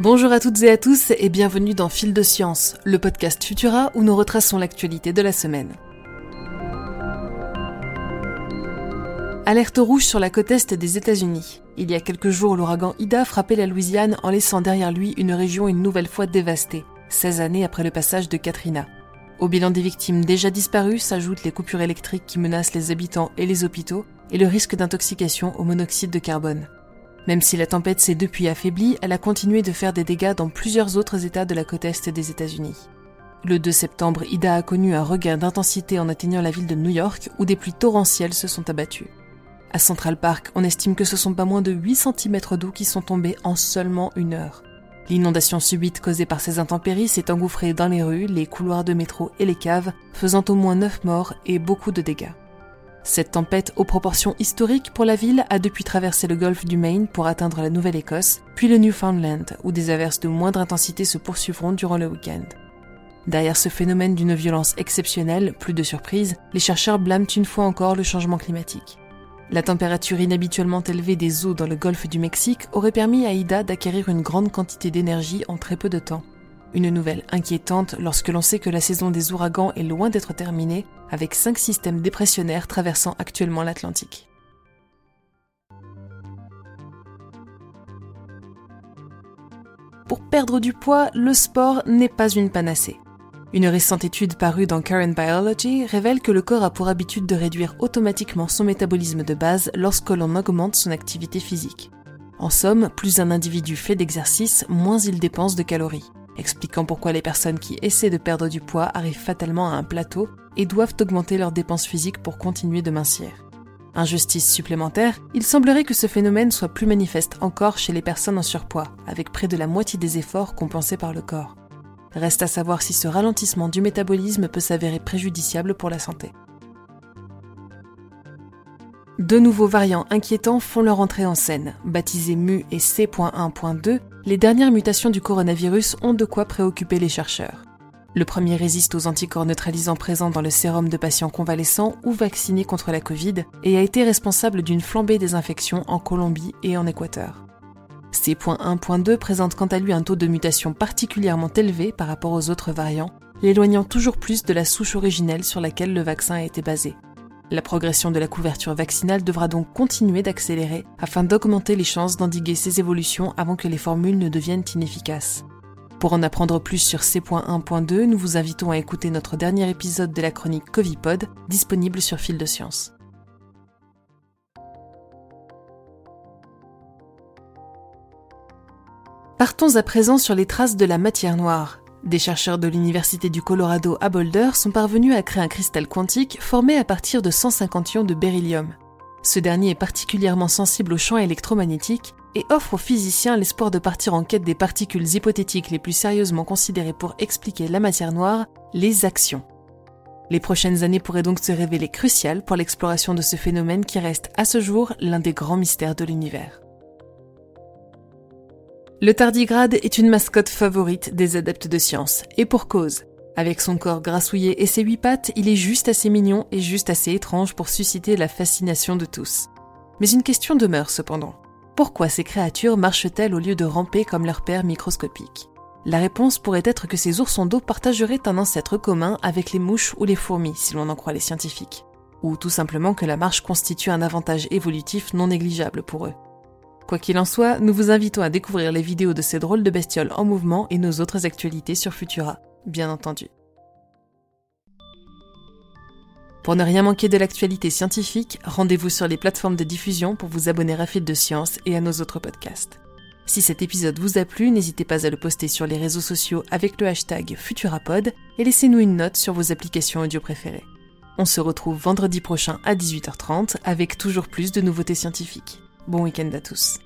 Bonjour à toutes et à tous et bienvenue dans Fil de Science, le podcast Futura où nous retraçons l'actualité de la semaine. Alerte rouge sur la côte est des États-Unis. Il y a quelques jours, l'ouragan Ida frappait la Louisiane en laissant derrière lui une région une nouvelle fois dévastée, 16 années après le passage de Katrina. Au bilan des victimes déjà disparues s'ajoutent les coupures électriques qui menacent les habitants et les hôpitaux et le risque d'intoxication au monoxyde de carbone. Même si la tempête s'est depuis affaiblie, elle a continué de faire des dégâts dans plusieurs autres États de la côte est des États-Unis. Le 2 septembre, Ida a connu un regain d'intensité en atteignant la ville de New York où des pluies torrentielles se sont abattues. À Central Park, on estime que ce sont pas moins de 8 cm d'eau qui sont tombés en seulement une heure. L'inondation subite causée par ces intempéries s'est engouffrée dans les rues, les couloirs de métro et les caves, faisant au moins 9 morts et beaucoup de dégâts. Cette tempête aux proportions historiques pour la ville a depuis traversé le golfe du Maine pour atteindre la Nouvelle-Écosse, puis le Newfoundland, où des averses de moindre intensité se poursuivront durant le week-end. Derrière ce phénomène d'une violence exceptionnelle, plus de surprise, les chercheurs blâment une fois encore le changement climatique. La température inhabituellement élevée des eaux dans le golfe du Mexique aurait permis à Ida d'acquérir une grande quantité d'énergie en très peu de temps. Une nouvelle inquiétante lorsque l'on sait que la saison des ouragans est loin d'être terminée, avec cinq systèmes dépressionnaires traversant actuellement l'Atlantique. Pour perdre du poids, le sport n'est pas une panacée. Une récente étude parue dans Current Biology révèle que le corps a pour habitude de réduire automatiquement son métabolisme de base lorsque l'on augmente son activité physique. En somme, plus un individu fait d'exercice, moins il dépense de calories, expliquant pourquoi les personnes qui essaient de perdre du poids arrivent fatalement à un plateau et doivent augmenter leurs dépenses physiques pour continuer de mincir. Injustice supplémentaire, il semblerait que ce phénomène soit plus manifeste encore chez les personnes en surpoids, avec près de la moitié des efforts compensés par le corps. Reste à savoir si ce ralentissement du métabolisme peut s'avérer préjudiciable pour la santé. Deux nouveaux variants inquiétants font leur entrée en scène. Baptisés MU et C.1.2, les dernières mutations du coronavirus ont de quoi préoccuper les chercheurs. Le premier résiste aux anticorps neutralisants présents dans le sérum de patients convalescents ou vaccinés contre la Covid et a été responsable d'une flambée des infections en Colombie et en Équateur. C.1.2 présente quant à lui un taux de mutation particulièrement élevé par rapport aux autres variants, l'éloignant toujours plus de la souche originelle sur laquelle le vaccin a été basé. La progression de la couverture vaccinale devra donc continuer d'accélérer afin d'augmenter les chances d'endiguer ces évolutions avant que les formules ne deviennent inefficaces. Pour en apprendre plus sur C.1.2, nous vous invitons à écouter notre dernier épisode de la chronique Covipod, disponible sur Fil de Science. Partons à présent sur les traces de la matière noire. Des chercheurs de l'Université du Colorado à Boulder sont parvenus à créer un cristal quantique formé à partir de 150 ions de beryllium. Ce dernier est particulièrement sensible aux champs électromagnétiques et offre aux physiciens l'espoir de partir en quête des particules hypothétiques les plus sérieusement considérées pour expliquer la matière noire, les actions. Les prochaines années pourraient donc se révéler cruciales pour l'exploration de ce phénomène qui reste à ce jour l'un des grands mystères de l'univers. Le tardigrade est une mascotte favorite des adeptes de science, et pour cause. Avec son corps grassouillé et ses huit pattes, il est juste assez mignon et juste assez étrange pour susciter la fascination de tous. Mais une question demeure cependant. Pourquoi ces créatures marchent-elles au lieu de ramper comme leur père microscopique? La réponse pourrait être que ces oursons d'eau partageraient un ancêtre commun avec les mouches ou les fourmis, si l'on en croit les scientifiques. Ou tout simplement que la marche constitue un avantage évolutif non négligeable pour eux. Quoi qu'il en soit, nous vous invitons à découvrir les vidéos de ces drôles de bestioles en mouvement et nos autres actualités sur Futura, bien entendu. Pour ne rien manquer de l'actualité scientifique, rendez-vous sur les plateformes de diffusion pour vous abonner à Fil de Science et à nos autres podcasts. Si cet épisode vous a plu, n'hésitez pas à le poster sur les réseaux sociaux avec le hashtag Futurapod et laissez-nous une note sur vos applications audio préférées. On se retrouve vendredi prochain à 18h30 avec toujours plus de nouveautés scientifiques. Bon week-end à tous.